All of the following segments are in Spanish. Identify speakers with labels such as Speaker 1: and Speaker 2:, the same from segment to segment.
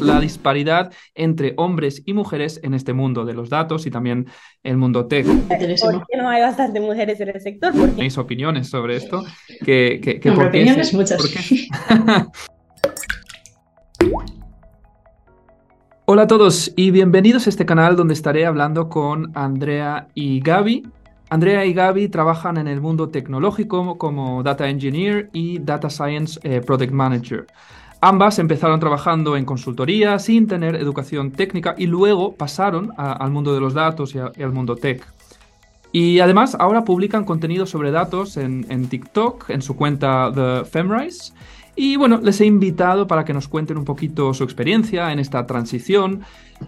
Speaker 1: la disparidad entre hombres y mujeres en este mundo de los datos y también el mundo tech.
Speaker 2: ¿Por qué no hay bastantes mujeres en el sector?
Speaker 1: ¿Tenéis opiniones sobre esto? ¿Qué, qué, qué, por qué
Speaker 3: opiniones
Speaker 1: se-
Speaker 3: muchas.
Speaker 1: por qué? Hola a todos y bienvenidos a este canal donde estaré hablando con Andrea y Gaby. Andrea y Gaby trabajan en el mundo tecnológico como Data Engineer y Data Science eh, Product Manager. Ambas empezaron trabajando en consultoría sin tener educación técnica y luego pasaron al mundo de los datos y al mundo tech. Y además ahora publican contenido sobre datos en, en TikTok, en su cuenta The Femrise. Y bueno, les he invitado para que nos cuenten un poquito su experiencia en esta transición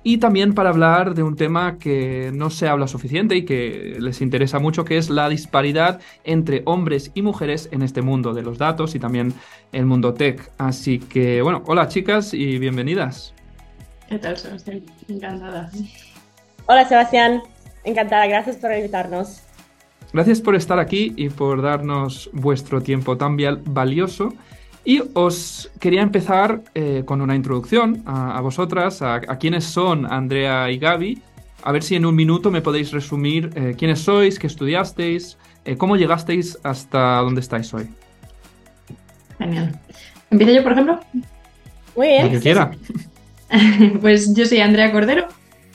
Speaker 1: y también para hablar de un tema que no se habla suficiente y que les interesa mucho, que es la disparidad entre hombres y mujeres en este mundo de los datos y también el mundo tech. Así que bueno, hola chicas y bienvenidas.
Speaker 3: ¿Qué tal, Sebastián? Encantada.
Speaker 2: Hola Sebastián, encantada, gracias por invitarnos.
Speaker 1: Gracias por estar aquí y por darnos vuestro tiempo tan valioso. Y os quería empezar eh, con una introducción a, a vosotras, a, a quiénes son Andrea y Gaby. A ver si en un minuto me podéis resumir eh, quiénes sois, qué estudiasteis, eh, cómo llegasteis hasta donde estáis hoy.
Speaker 3: Genial. ¿Empiezo yo, por ejemplo?
Speaker 2: Muy
Speaker 1: Lo
Speaker 2: bien.
Speaker 1: que quiera.
Speaker 3: Pues yo soy Andrea Cordero.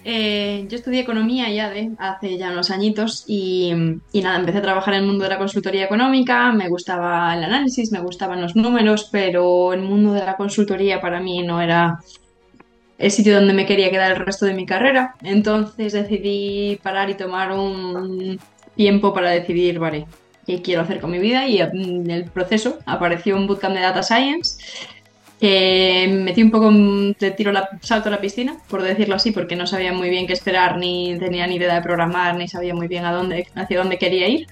Speaker 3: Eh, yo estudié economía ya de hace ya unos añitos y, y nada, empecé a trabajar en el mundo de la consultoría económica, me gustaba el análisis, me gustaban los números, pero el mundo de la consultoría para mí no era el sitio donde me quería quedar el resto de mi carrera. Entonces decidí parar y tomar un tiempo para decidir, vale, qué quiero hacer con mi vida y en el proceso apareció un bootcamp de Data Science me metí un poco mm, de tiro la, salto a la piscina, por decirlo así, porque no sabía muy bien qué esperar, ni tenía ni idea de programar, ni sabía muy bien a dónde, hacia dónde quería ir.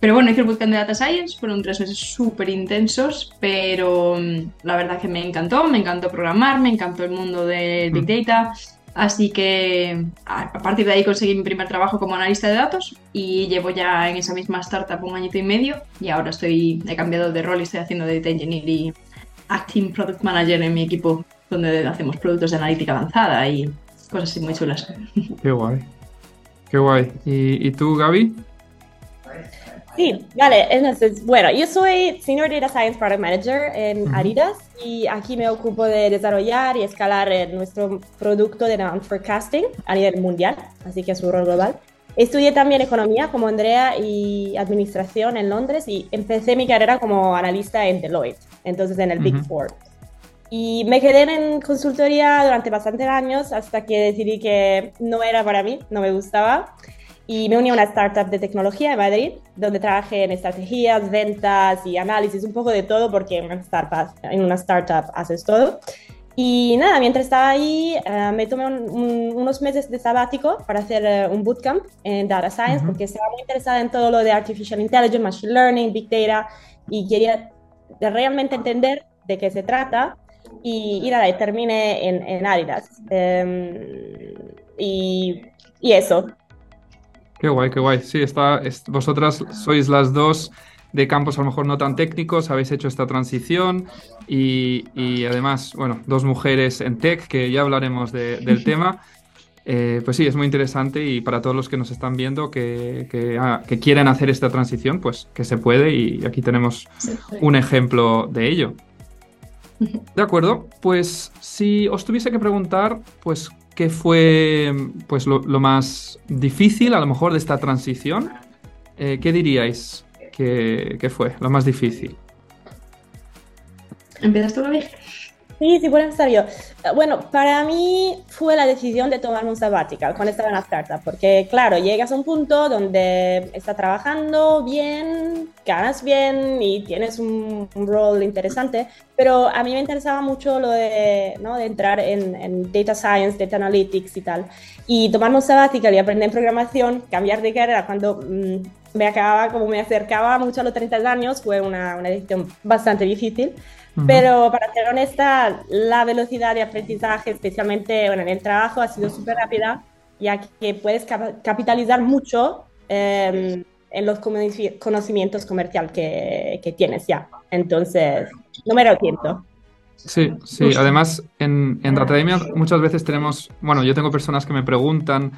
Speaker 3: Pero bueno, hice el bootcamp de Data Science, fueron tres meses súper intensos, pero mm, la verdad que me encantó, me encantó programar, me encantó el mundo de Big Data, así que a partir de ahí conseguí mi primer trabajo como analista de datos y llevo ya en esa misma startup un añito y medio y ahora estoy, he cambiado de rol y estoy haciendo Data Engineer y Acting Product Manager en mi equipo, donde hacemos productos de analítica avanzada y cosas así muy chulas.
Speaker 1: Qué guay. Qué guay. ¿Y, y tú, Gaby?
Speaker 2: Sí, vale, entonces, bueno, yo soy Senior Data Science Product Manager en
Speaker 1: Ujú.
Speaker 2: Adidas y aquí me ocupo de desarrollar y escalar eh, nuestro producto de demand forecasting a nivel mundial, así que es un rol global. Estudié también economía como Andrea y administración en Londres y empecé mi carrera como analista en Deloitte, entonces en el Big
Speaker 1: Ujú.
Speaker 2: Four. Y me quedé en consultoría durante bastantes años hasta que decidí que no era para mí, no me gustaba. Y me uní a una startup de tecnología en Madrid, donde trabajé en estrategias, ventas y análisis, un poco de todo, porque en una startup, en una startup haces todo. Y nada, mientras estaba ahí, eh, me tomé un- un- unos meses de sabático para hacer eh, un bootcamp en Data Science,
Speaker 1: Ujú.
Speaker 2: porque estaba muy interesada en todo lo de Artificial Intelligence, Machine Learning, Big Data, y quería realmente entender de qué se trata. Y, y nada, y terminé en, en Adidas. Em, y, y eso.
Speaker 1: Qué guay, qué guay. Sí, está, es- vosotras sois las dos de campos a lo mejor no tan técnicos, habéis hecho esta transición y, y además, bueno, dos mujeres en tech, que ya hablaremos de- del tema. Eh, pues sí, es muy interesante y para todos los que nos están viendo que, que, ah, que quieren hacer esta transición, pues que se puede y aquí tenemos un ejemplo de ello. De acuerdo, pues si os tuviese que preguntar, pues qué fue pues lo, lo más difícil a lo mejor de esta transición, eh, ¿qué diríais que, que fue lo más difícil?
Speaker 3: ¿Empiezas tú, Gaby?
Speaker 2: Sí, sí, puedo empezar yo. Bueno, para mí fue la decisión de tomarme un sabbatical cuando estaba en la startup, porque claro, llegas a un punto donde estás trabajando bien, ganas bien y tienes un, un rol interesante, pero a mí me interesaba mucho lo de, ¿no? de entrar en, en data science, data analytics y tal, y tomarme un sabbatical y aprender programación, cambiar de carrera cuando mm, me acababa, como me acercaba mucho a los 30 años, fue una, una decisión bastante difícil. Pero para ser honesta, la velocidad de aprendizaje, especialmente bueno, en el trabajo, ha sido súper rápida, ya que puedes cap- capitalizar mucho eh, en los conoci- conocimientos comerciales que, que tienes ya. Entonces, no me arrepiento.
Speaker 1: Sí, sí. Además, en, en Academia muchas veces tenemos, bueno, yo tengo personas que me preguntan,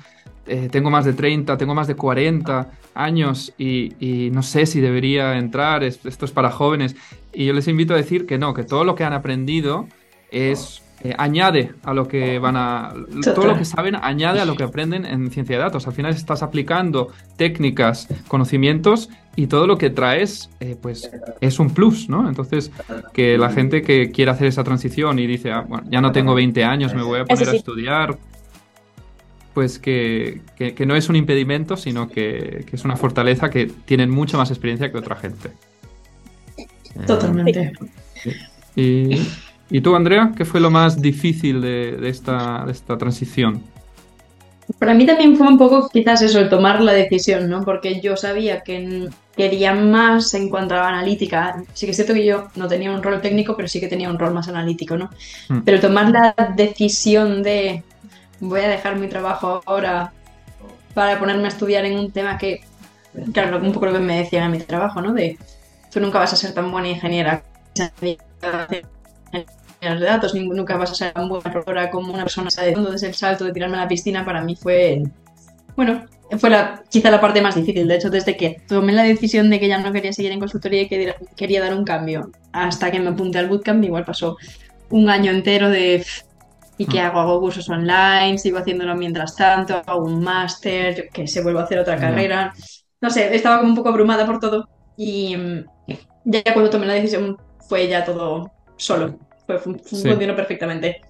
Speaker 1: eh, tengo más de 30, tengo más de 40 años y, no sé si debería entrar, esto es para jóvenes. Y yo les invito a decir que no, que todo lo que han aprendido es eh, añade a lo que van a... Todo lo que saben añade a lo que aprenden en ciencia de datos. Al final estás aplicando técnicas, conocimientos y todo lo que traes eh, pues es un plus, ¿no? Entonces, que la gente que quiera hacer esa transición y dice, ah, bueno, ya no tengo 20 años, me voy a poner a estudiar, pues que, no es un impedimento, sino que, es una fortaleza que tienen mucha más experiencia que otra gente.
Speaker 3: Totalmente.
Speaker 1: Y ¿Y tú, Andrea, qué fue lo más difícil de, esta, esta transición?
Speaker 3: Para mí también fue un poco quizás eso, el tomar la decisión, ¿no? Porque yo sabía que quería más en cuanto a analítica. Sí que es cierto que yo no tenía un rol técnico, pero sí que tenía un rol más analítico, ¿no? Mm. Pero tomar la decisión de voy a dejar mi trabajo ahora para ponerme a estudiar en un tema que, claro, un poco lo que me decían en mi trabajo, ¿no? De tú nunca vas a ser tan buena ingeniera de datos, nunca vas a ser tan buena profesora como una persona de entonces el salto de tirarme a la piscina para mí fue, bueno, fue la, quizá la parte más difícil. De hecho, desde que tomé la decisión de que ya no quería seguir en consultoría y que quería dar un cambio, hasta que me apunté al bootcamp, igual pasó un año entero de ¿y qué mm. hago? Hago cursos online, sigo haciéndolo mientras tanto, hago un máster, que se vuelvo a hacer otra carrera. No sé, estaba como un poco abrumada por todo y mm, ya cuando tomé la decisión fue ya todo solo. Pues funcionó perfectamente.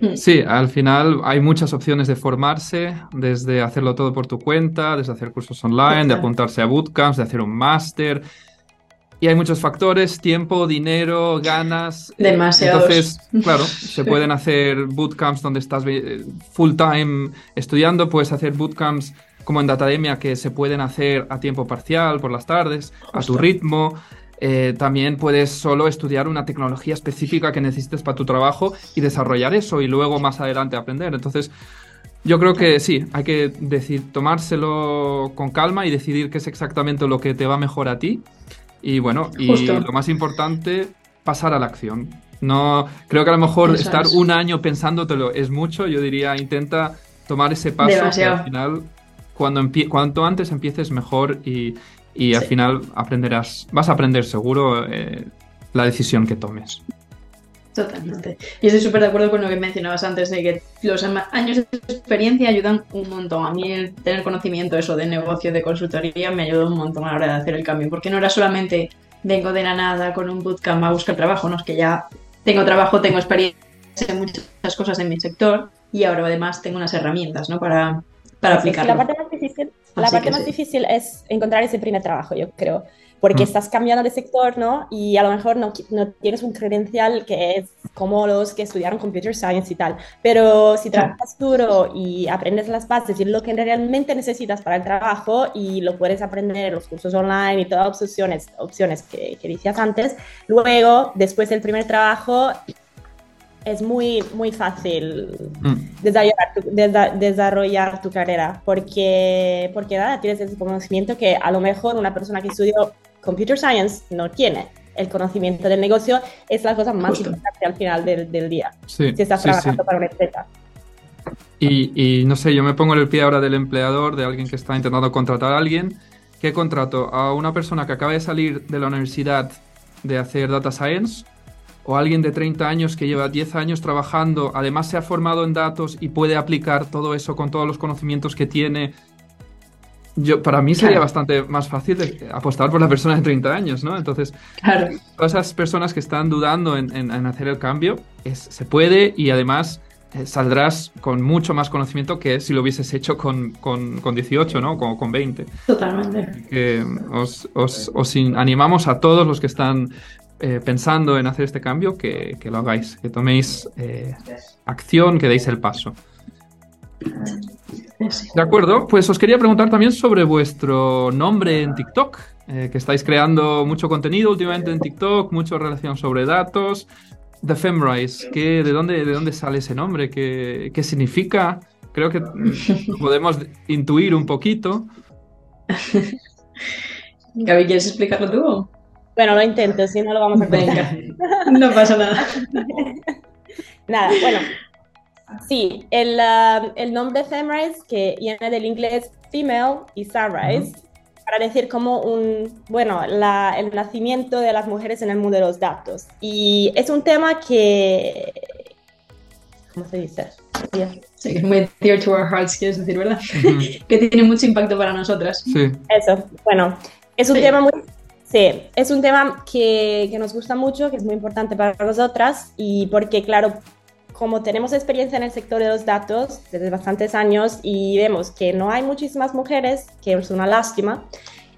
Speaker 1: Mm. Sí, al final hay muchas opciones de formarse, desde hacerlo todo por tu cuenta, desde hacer cursos online, de apuntarse a bootcamps, de hacer un máster. Y hay muchos factores, tiempo, dinero, ganas.
Speaker 3: Eh, Demasiados.
Speaker 1: Entonces, claro, se pueden hacer bootcamps donde estás eh, full time estudiando, puedes hacer bootcamps como en Datademia que se pueden hacer a tiempo parcial por las tardes, a tu ritmo. Eh, también puedes solo estudiar una tecnología específica que necesites para tu trabajo y desarrollar eso y luego más adelante aprender. Entonces, yo creo que sí, hay que decir, tomárselo con calma y decidir qué es exactamente lo que te va mejor a ti. Y bueno, y lo más importante, pasar a la acción. No, creo que a lo mejor estar un año pensándotelo es mucho. Yo diría, intenta tomar ese paso que al final, cuando cuanto antes empieces mejor y, y al final aprenderás, vas a aprender seguro eh, la decisión que tomes.
Speaker 3: Totalmente. Y estoy súper de acuerdo con lo que mencionabas antes, de que los años de experiencia ayudan un montón. A mí el tener conocimiento eso de negocio, de consultoría, me ayudó un montón a la hora de hacer el cambio, porque no era solamente vengo de la nada con un bootcamp a buscar trabajo, no es que ya tengo trabajo, tengo experiencia en muchas cosas en mi sector y ahora además tengo unas herramientas ¿no? para, para aplicarlo.
Speaker 2: La parte más difícil la parte más difícil es encontrar ese primer trabajo, yo creo, porque mm. estás cambiando de sector, ¿no? Y a lo mejor no, no, tienes un credencial que es como los que estudiaron computer science y tal, pero si trabajas duro y aprendes las bases y lo que realmente necesitas para el trabajo y lo puedes aprender en los cursos online y todas las opciones, opciones que, que decías antes, luego, después del primer trabajo, es muy, muy fácil mm. desarrollar, tu, carrera porque, porque nada, tienes ese conocimiento que a lo mejor una persona que estudió computer science no tiene. El conocimiento del negocio es la cosa más importante al final del, día. si estás trabajando para una empresa.
Speaker 1: Y, y, no sé, yo me pongo en el pie ahora del empleador, de alguien que está intentando contratar a alguien. ¿Qué contrato? A una persona que acaba de salir de la universidad de hacer data science o alguien de 30 años que lleva 10 años trabajando, además se ha formado en datos y puede aplicar todo eso con todos los conocimientos que tiene. Yo, para mí sería bastante más fácil apostar por la persona de 30 años, ¿no? Entonces, todas esas personas que están dudando en, hacer el cambio, es, se puede y además eh, saldrás con mucho más conocimiento que si lo hubieses hecho con, con, con 18, ¿no? Con, con 20.
Speaker 3: Totalmente.
Speaker 1: os, os, os, animamos a todos los que están eh, pensando en hacer este cambio, que, lo hagáis, que toméis eh, acción, que deis el paso. De acuerdo, pues os quería preguntar también sobre vuestro nombre en TikTok, eh, que estáis creando mucho contenido últimamente en TikTok, mucha relación sobre datos. The Femrise, ¿qué, de, dónde, ¿de dónde sale ese nombre? ¿Qué, qué significa? Creo que podemos intuir un poquito.
Speaker 3: Gaby, ¿quieres explicarlo tú?
Speaker 2: Bueno, lo intento, si no lo vamos a contar.
Speaker 3: no pasa nada.
Speaker 2: nada, bueno. Sí, el, uh, el nombre Femrise, que viene del inglés female y sunrise, para decir como un, bueno, la, el nacimiento de las mujeres en el mundo de los datos. Y es un tema que, ¿cómo se dice?
Speaker 3: Sí, que es muy dear to our hearts, quieres decir, ¿verdad? que tiene mucho impacto para nosotras.
Speaker 1: Sí.
Speaker 2: Eso, bueno, es un tema muy... Sí, es un tema que, que nos gusta mucho, que es muy importante para nosotras y porque, claro, como tenemos experiencia en el sector de los datos desde bastantes años y vemos que no hay muchísimas mujeres, que es una lástima,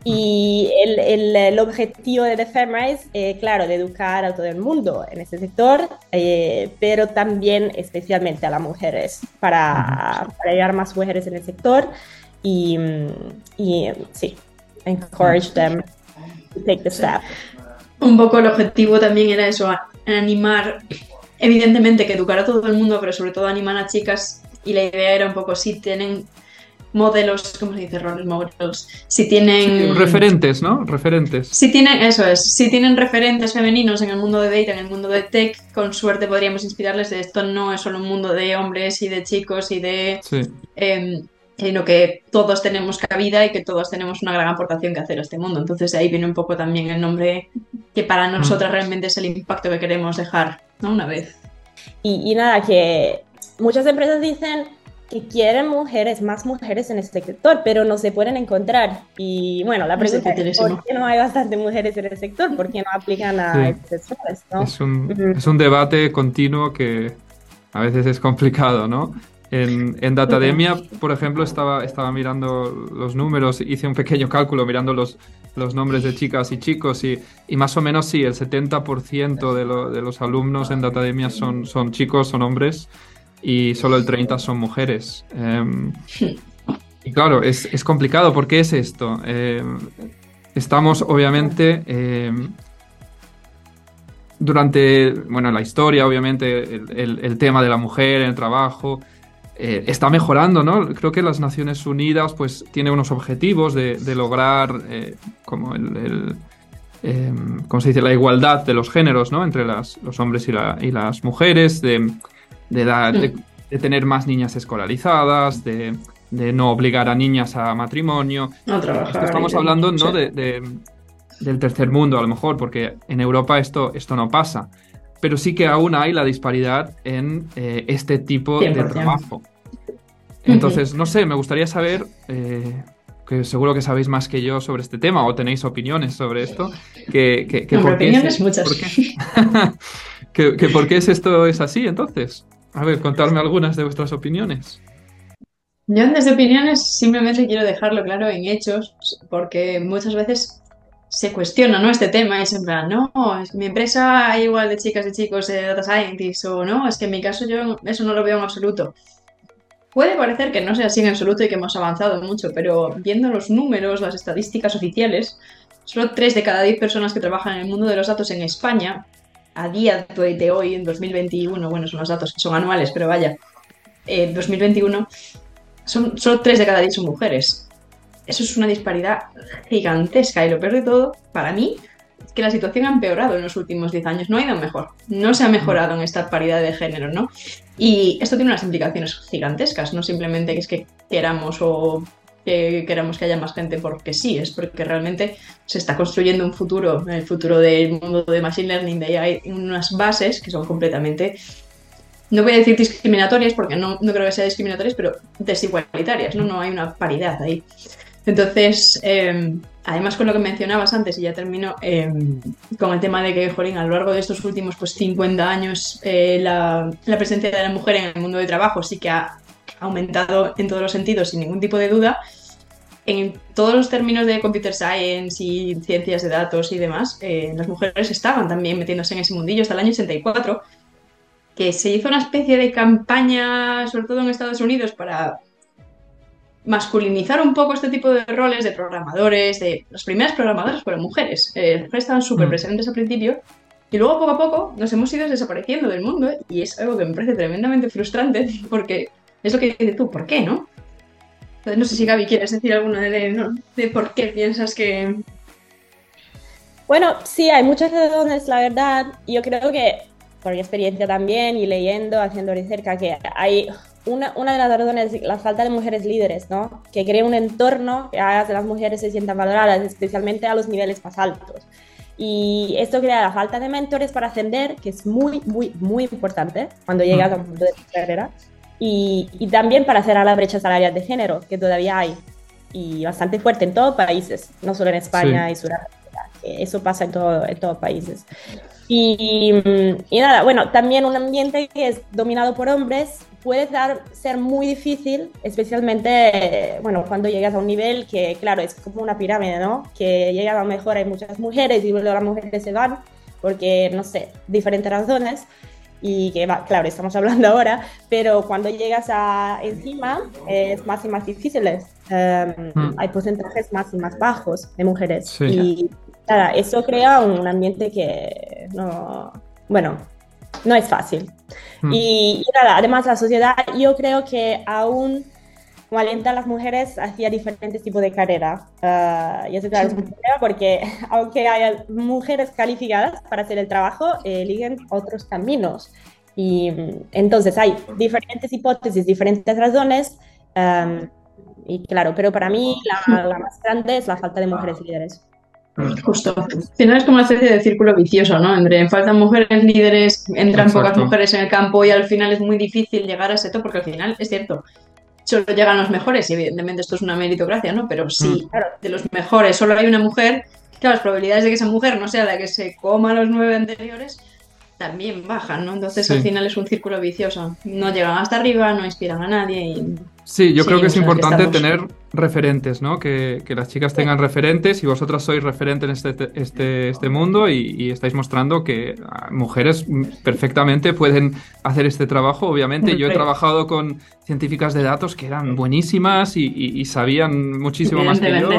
Speaker 2: y el, el, el objetivo de The Femrise, eh, claro, de educar a todo el mundo en este sector, eh, pero también especialmente a las mujeres, para, para llegar más mujeres en el sector y, y sí, encourage them take the step.
Speaker 3: Un poco el objetivo también era eso, animar evidentemente que educar a todo el mundo, pero sobre todo animar a chicas y la idea era un poco si tienen modelos, ¿cómo se dice? Roles modelos. Si tienen...
Speaker 1: referentes, ¿no? Referentes.
Speaker 3: Si tienen, eso es, si tienen referentes femeninos en el mundo de data, en el mundo de tech, con suerte podríamos inspirarles de esto no es solo un mundo de hombres y de chicos y de...
Speaker 1: Sí.
Speaker 3: Eh, sino que todos tenemos cabida y que todos tenemos una gran aportación que hacer a este mundo. Entonces ahí viene un poco también el nombre que para nosotras realmente es el impacto que queremos dejar, ¿no? Una vez.
Speaker 2: Y, y nada, que muchas empresas dicen que quieren mujeres, más mujeres en este sector, pero no se pueden encontrar. Y bueno, la pregunta es, ¿por qué no hay bastantes mujeres en el sector? ¿Por qué no aplican a sí. sectores? ¿no?
Speaker 1: Es, un, es un debate continuo que a veces es complicado, ¿no? En, en Datademia, por ejemplo, estaba, estaba mirando los números, hice un pequeño cálculo mirando los, los nombres de chicas y chicos y, y más o menos sí, el 70% de, lo, de, los alumnos en Datademia son, son chicos, son hombres y solo el 30% son mujeres. Eh, y claro, es, es, complicado. ¿Por qué es esto? Eh, estamos obviamente... Eh, durante, bueno, la historia, obviamente, el, el, el tema de la mujer en el trabajo, eh, está mejorando, ¿no? Creo que las Naciones Unidas pues tiene unos objetivos de, de lograr eh, como el, el eh, ¿cómo se dice? la igualdad de los géneros, ¿no? Entre las, los hombres y, la, y, las mujeres, de, de, dar, de, de, tener más niñas escolarizadas, de, no obligar a niñas a matrimonio.
Speaker 3: No trabajar,
Speaker 1: Estamos hablando, ¿no? De, del tercer mundo, a lo mejor, porque en Europa esto, esto no pasa pero sí que aún hay la disparidad en eh, este tipo 100%. de trabajo. Entonces, no sé, me gustaría saber, eh, que seguro que sabéis más que yo sobre este tema o tenéis opiniones sobre esto, que, que, que
Speaker 3: por opiniones qué muchas.
Speaker 1: ¿por qué, que, que, por qué es esto es así entonces. A ver, contarme algunas de vuestras opiniones.
Speaker 3: Yo antes de opiniones simplemente quiero dejarlo claro en hechos, porque muchas veces se cuestiona ¿no? este tema, es en plan, no, es mi empresa hay igual de chicas y chicos de data scientists, o no, es que en mi caso yo eso no lo veo en absoluto. Puede parecer que no sea así en absoluto y que hemos avanzado mucho, pero viendo los números, las estadísticas oficiales, solo 3 de cada 10 personas que trabajan en el mundo de los datos en España, a día de hoy, en 2021, bueno, son los datos que son anuales, pero vaya, eh, 2021, son, solo 3 de cada 10 son mujeres eso es una disparidad gigantesca y lo peor de todo, para mí, es que la situación ha empeorado en los últimos 10 años, no ha ido mejor, no se ha mejorado en esta paridad de género, ¿no? Y esto tiene unas implicaciones gigantescas, no simplemente que es que queramos o que queramos que haya más gente porque sí, es porque realmente se está construyendo un futuro, el futuro del mundo de Machine Learning, de AI, unas bases que son completamente no voy a decir discriminatorias porque no, no creo que sea discriminatorias, pero desigualitarias, ¿no? No hay una paridad ahí. Entonces, eh, además con lo que mencionabas antes, y ya termino, eh, con el tema de que, Jolín, a lo largo de estos últimos pues, 50 años, eh, la, la, presencia de la mujer en el mundo del trabajo sí que ha aumentado en todos los sentidos, sin ningún tipo de duda. En todos los términos de computer science y ciencias de datos y demás, eh, las mujeres estaban también metiéndose en ese mundillo hasta el año 84, que se hizo una especie de campaña, sobre todo en Estados Unidos, para masculinizar un poco este tipo de roles de programadores, de las primeras programadoras fueron mujeres, eh, las mujeres estaban súper presentes al principio y luego poco a poco nos hemos ido desapareciendo del mundo y es algo que me parece tremendamente frustrante porque es lo que dices tú, ¿por qué, no? Entonces no sé si Gaby quieres decir alguna de, ¿no? de por qué piensas que...
Speaker 2: Bueno, sí, hay muchas razones, la verdad. Yo creo que, por mi experiencia también y leyendo, haciendo recerca, que hay una, una, de las razones es la falta de mujeres líderes, ¿no? Que cree un entorno que haga que las mujeres se sientan valoradas, especialmente a los niveles más altos. Y esto crea la falta de mentores para ascender, que es muy, muy, muy importante cuando llegas a un punto de carrera. Y, y, también para cerrar la brecha salarial de género, que todavía hay, y bastante fuerte en todos países, no solo en España sí. y Sudamérica. Eso pasa en, todo, en todos países. Y, y, nada, bueno, también un ambiente que es dominado por hombres puede dar, ser muy difícil, especialmente, bueno, cuando llegas a un nivel que, claro, es como una pirámide, ¿no? Que llegas a lo mejor hay muchas mujeres y luego las mujeres se van porque, no sé, diferentes razones y que, va, claro, estamos hablando ahora, pero cuando llegas a encima es más y más difícil. Um, mm. Hay porcentajes más y más bajos de mujeres. Sí. Y nada, eso crea un ambiente que no, bueno, no es fácil. Mm. Y, y, nada, además la sociedad yo creo que aún alienta a las mujeres hacia diferentes tipos de carrera. Uh, y eso claro, es un problema porque aunque haya mujeres calificadas para hacer el trabajo, eligen otros caminos. Y entonces hay diferentes hipótesis, diferentes razones. Um, y claro, pero para mí la, la, más grande es la falta de mujeres líderes.
Speaker 3: Justo. Al final es como una especie de círculo vicioso, ¿no? Entre faltan mujeres líderes, entran Exacto. pocas mujeres en el campo y al final es muy difícil llegar a ese top porque al final es cierto, solo llegan los mejores y evidentemente esto es una meritocracia, ¿no? Pero si mm. claro, de los mejores solo hay una mujer, claro, las probabilidades de que esa mujer no sea la que se coma los nueve anteriores también bajan, ¿no? Entonces sí. al final es un círculo vicioso. No llegan hasta arriba, no inspiran a nadie y...
Speaker 1: Sí, yo creo que es importante que tener referentes, ¿no? Que, que, las chicas tengan referentes y vosotras sois referente en este, este, este mundo y, y, estáis mostrando que mujeres perfectamente pueden hacer este trabajo. Obviamente yo he trabajado con científicas de datos que eran buenísimas y, y, y sabían muchísimo más que yo.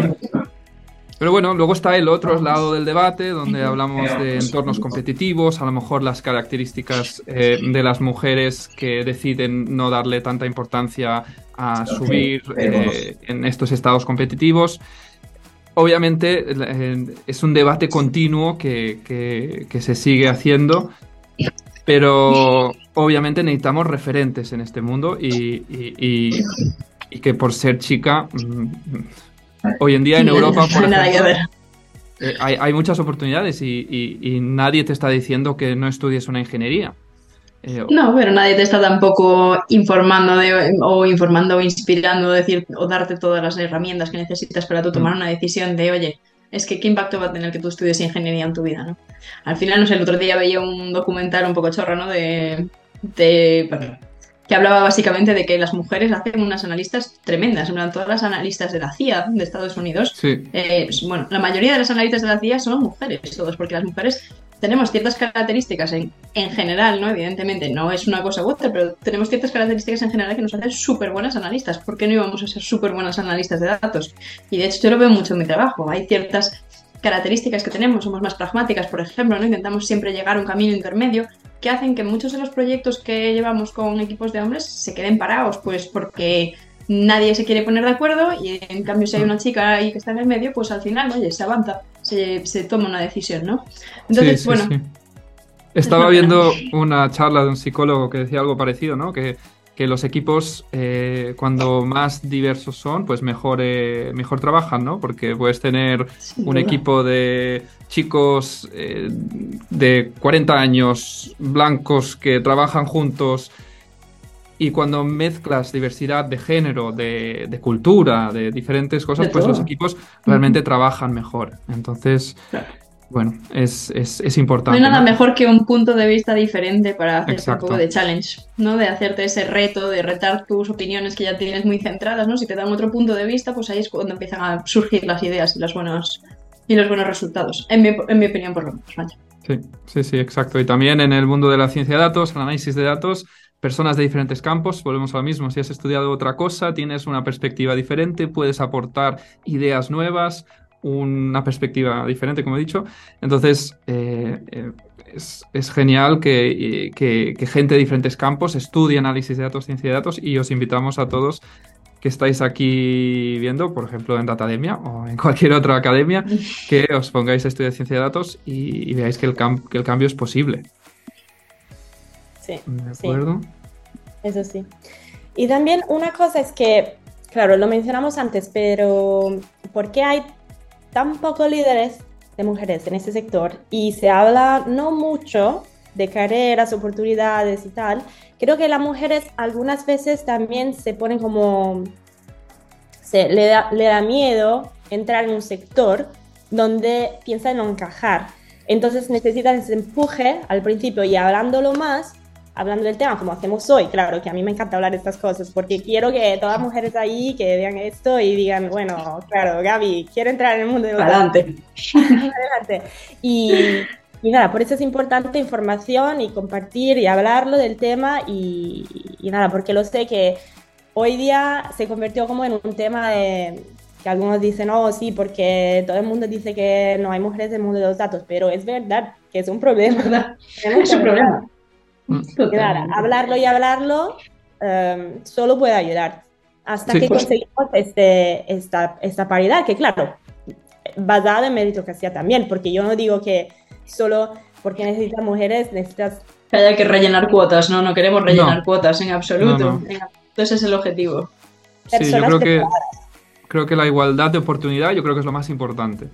Speaker 1: Pero bueno, luego está el otro lado del debate, donde hablamos de entornos competitivos, a lo mejor las características eh, de las mujeres que deciden no darle tanta importancia a subir eh, en estos estados competitivos. Obviamente eh, es un debate continuo que, que, que se sigue haciendo, pero obviamente necesitamos referentes en este mundo y, y, y, y que por ser chica mm, Hoy en día en Europa, por ejemplo, eh, hay, hay, muchas oportunidades y, y, y, nadie te está diciendo que no estudies una ingeniería.
Speaker 3: Eh, no, pero nadie te está tampoco informando de, o informando o inspirando decir, o darte todas las herramientas que necesitas para tú tomar mm. una decisión de, oye, es que qué impacto va a tener que tú estudies ingeniería en tu vida, ¿no? Al final, no sé, el otro día veía un documental un poco chorro, ¿no? De, de que hablaba básicamente de que las mujeres hacen unas analistas tremendas. En plan, todas las analistas de la CIA de Estados Unidos,
Speaker 1: sí.
Speaker 3: eh, bueno, la mayoría de las analistas de la CIA son mujeres, todos, porque las mujeres tenemos ciertas características en, en general, ¿no? Evidentemente, no es una cosa u otra, pero tenemos ciertas características en general que nos hacen súper buenas analistas. ¿Por qué no íbamos a ser súper buenas analistas de datos? Y de hecho, yo lo veo mucho en mi trabajo. Hay ciertas características que tenemos, somos más pragmáticas, por ejemplo, ¿no? Intentamos siempre llegar a un camino intermedio que hacen que muchos de los proyectos que llevamos con equipos de hombres se queden parados, pues porque nadie se quiere poner de acuerdo y en cambio si hay una chica ahí que está en el medio, pues al final, oye, se avanza, se, se toma una decisión, ¿no? Entonces,
Speaker 1: sí, sí,
Speaker 3: bueno...
Speaker 1: Sí. Estaba viendo una charla de un psicólogo que decía algo parecido, ¿no? Que, que los equipos, eh, cuando más diversos son, pues mejor, eh, mejor trabajan, ¿no? Porque puedes tener un equipo de chicos eh, de 40 años, blancos, que trabajan juntos. Y cuando mezclas diversidad de género, de, de cultura, de diferentes cosas, de pues los equipos realmente uh -huh. trabajan mejor. Entonces, claro. Bueno, es, es, es, importante.
Speaker 3: No hay nada ¿no? mejor que un punto de vista diferente para hacer un poco de challenge, ¿no? De hacerte ese reto, de retar tus opiniones que ya tienes muy centradas, ¿no? Si te dan otro punto de vista, pues ahí es cuando empiezan a surgir las ideas y las buenas y los buenos resultados, en mi, en mi opinión por lo menos. Vaya.
Speaker 1: Sí, sí, sí, exacto. Y también en el mundo de la ciencia de datos, análisis de datos, personas de diferentes campos, volvemos a lo mismo, si has estudiado otra cosa, tienes una perspectiva diferente, puedes aportar ideas nuevas, una perspectiva diferente, como he dicho. Entonces, eh, eh, es, es, genial que, que, que, gente de diferentes campos estudie análisis de datos, ciencia de datos, y os invitamos a todos que estáis aquí viendo, por ejemplo en Datademia o en cualquier otra academia, que os pongáis a estudiar ciencia de datos y, veáis que el, que el, cambio es posible.
Speaker 2: Sí.
Speaker 1: ¿De acuerdo?
Speaker 2: Eso sí. Y también una cosa es que, claro, lo mencionamos antes, pero ¿por qué hay tan pocos líderes de mujeres en este sector? Y se habla no mucho de carreras, oportunidades y tal, creo que las mujeres algunas veces también se ponen como, se, le, da, le da miedo entrar en un sector donde piensan no encajar. Entonces necesitan ese empuje al principio y hablándolo más, hablando del tema como hacemos hoy, claro que a mí me encanta hablar de estas cosas porque quiero que todas las mujeres ahí que vean esto y digan, bueno, claro, Gaby, quiero entrar en el mundo de
Speaker 3: Adelante.
Speaker 2: Adelante. Y, y nada, por eso es importante información y compartir y hablarlo del tema y, nada, porque lo sé que hoy día se convirtió como en un tema de que algunos dicen, oh, sí, porque todo el mundo dice que no hay mujeres en el mundo de los datos, pero es verdad que es un problema.
Speaker 3: es un problema.
Speaker 2: Y nada, hablarlo y hablarlo um, solo puede ayudar hasta que pues. conseguimos este, esta, esta paridad, que claro, basada en meritocracia también, porque yo no digo que solo porque necesitas mujeres, necesitas...
Speaker 3: Que haya que rellenar cuotas, no, no queremos rellenar cuotas en absoluto. Ese es el objetivo.
Speaker 1: Sí, yo creo que, creo que la igualdad de oportunidad yo creo que es lo más importante.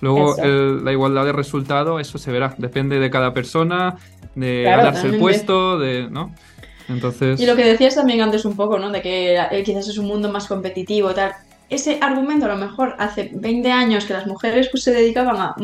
Speaker 1: Luego la igualdad de resultado, eso se verá, depende de cada persona, de darse el puesto, de, ¿no? Entonces...
Speaker 3: Y lo que decías también antes un poco, ¿no? De que eh, quizás es un mundo más competitivo, tal. Ese argumento a lo mejor hace 20 años que las mujeres pues se dedicaban a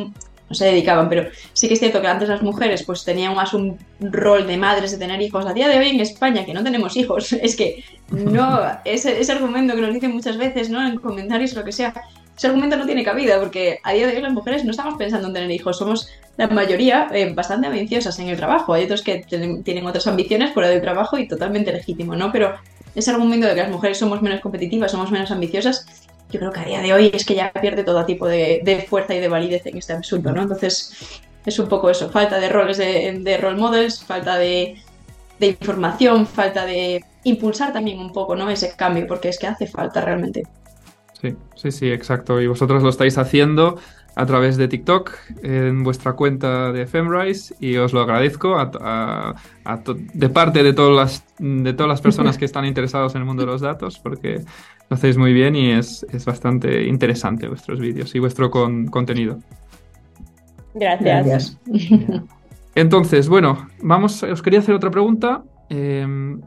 Speaker 3: no se dedicaban, pero sí que es cierto que antes las mujeres pues tenían más un rol de madres, de tener hijos. A día de hoy en España, que no tenemos hijos, es que no, ese, ese argumento que nos dicen muchas veces, ¿no? En comentarios lo que sea, ese argumento no tiene cabida, porque a día de hoy las mujeres no estamos pensando en tener hijos, somos la mayoría eh, bastante ambiciosas en el trabajo. Hay otros que tienen otras ambiciones fuera del trabajo y totalmente legítimo, ¿no? Pero ese argumento de que las mujeres somos menos competitivas, somos menos ambiciosas, yo creo que a día de hoy es que ya pierde todo tipo de, fuerza y de validez en este absurdo, ¿no? Entonces, es un poco eso, falta de roles de, role models, falta de, información, falta de impulsar también un poco, ¿no? Ese cambio, porque es que hace falta realmente.
Speaker 1: Sí, sí, sí, exacto. Y vosotros lo estáis haciendo a través de TikTok en vuestra cuenta de Femrise y os lo agradezco de parte de todas, las, de todas las personas que están interesados en el mundo de los datos porque lo hacéis muy bien y es, bastante interesante vuestros vídeos y vuestro contenido.
Speaker 2: Gracias.
Speaker 1: Entonces, bueno, vamos, os quería hacer otra pregunta. Em,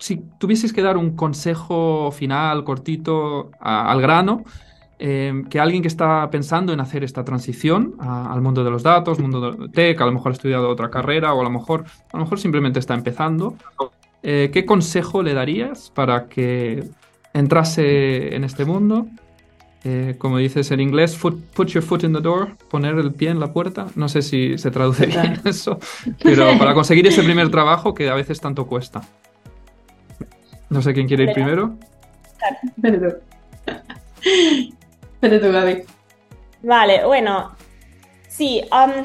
Speaker 1: si tuvieseis que dar un consejo final, cortito, al grano, em, que alguien que está pensando en hacer esta transición al mundo de los datos, mundo de tech, a lo mejor ha estudiado otra carrera o a lo mejor, a lo mejor simplemente está empezando, eh, ¿qué consejo le darías para que entrase en este mundo? Eh, como dices en inglés, put your foot in the door, poner el pie en la puerta. No sé si se traduce bien eso, pero para conseguir ese primer trabajo que a veces tanto cuesta. No sé quién quiere ir primero.
Speaker 3: Vete tú. Vete tú, Gaby.
Speaker 2: Vale, bueno, sí. Um,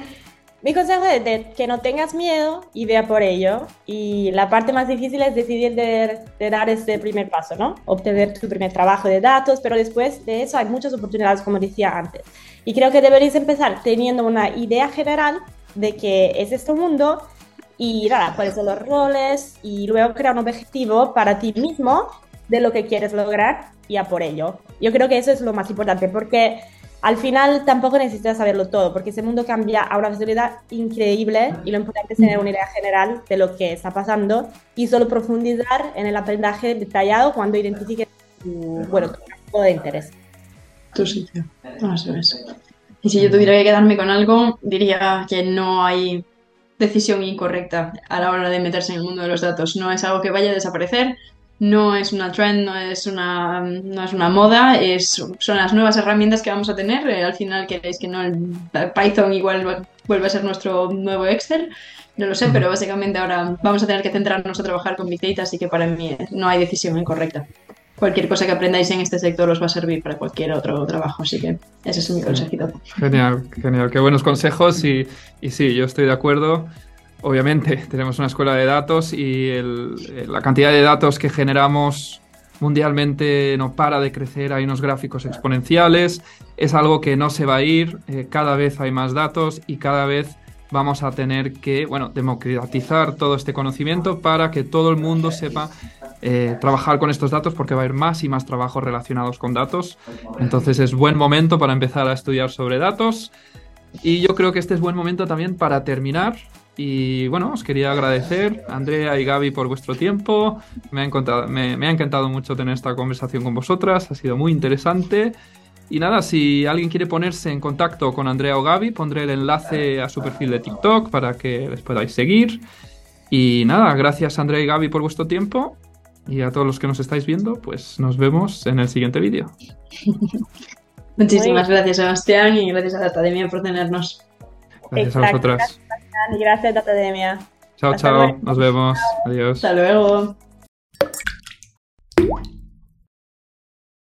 Speaker 2: mi consejo es de que no tengas miedo y vea por ello. Y la parte más difícil es decidir de, dar ese primer paso, ¿no? Obtener tu primer trabajo de datos, pero después de eso hay muchas oportunidades, como decía antes. Y creo que deberías empezar teniendo una idea general de que es este mundo y nada, cuáles son los roles y luego crear un objetivo para ti mismo de lo que quieres lograr y a por ello. Yo creo que eso es lo más importante porque al final tampoco necesitas saberlo todo, porque ese mundo cambia a una velocidad increíble y lo importante es tener una idea general de lo que está pasando y solo profundizar en el aprendizaje detallado cuando identifiques tu, bueno, tu de interés.
Speaker 3: Tu sitio. Y si yo tuviera que quedarme con algo, diría que no hay decisión incorrecta a la hora de meterse en el mundo de los datos. No es algo que vaya a desaparecer, no es una trend, no es una, no es una moda, es, son las nuevas herramientas que vamos a tener. Eh, al final queréis que no el Python igual vuelva a ser nuestro nuevo Excel, no lo sé, pero básicamente ahora vamos a tener que centrarnos a trabajar con Big Data, así que para mí no hay decisión incorrecta. Cualquier cosa que aprendáis en este sector os va a servir para cualquier otro trabajo, así que ese es mi consejito.
Speaker 1: Genial, genial, qué buenos consejos y, y sí, yo estoy de acuerdo. Obviamente tenemos una escuela de datos y la cantidad de datos que generamos mundialmente no para de crecer, hay unos gráficos exponenciales, es algo que no se va a ir, eh, cada vez hay más datos y cada vez vamos a tener que, bueno, democratizar todo este conocimiento para que todo el mundo sepa eh, trabajar con estos datos porque va a haber más y más trabajos relacionados con datos. Entonces es buen momento para empezar a estudiar sobre datos. Y yo creo que este es buen momento también para terminar. Y bueno, os quería agradecer, Andrea y Gaby, por vuestro tiempo. Me ha, encantado, me, me ha encantado mucho tener esta conversación con vosotras, ha sido muy interesante. Y nada, si alguien quiere ponerse en contacto con Andrea o Gaby, pondré el enlace a su perfil de TikTok para que les podáis seguir. Y nada, gracias Andrea y Gaby por vuestro tiempo. Y a todos los que nos estáis viendo, pues nos vemos en el siguiente vídeo.
Speaker 3: Muchísimas gracias, Sebastián, y gracias a Datademia por tenernos.
Speaker 1: Gracias a vosotras.
Speaker 2: Gracias, Datademia.
Speaker 1: Chao, chao. Nos vemos. Adiós.
Speaker 3: Hasta luego.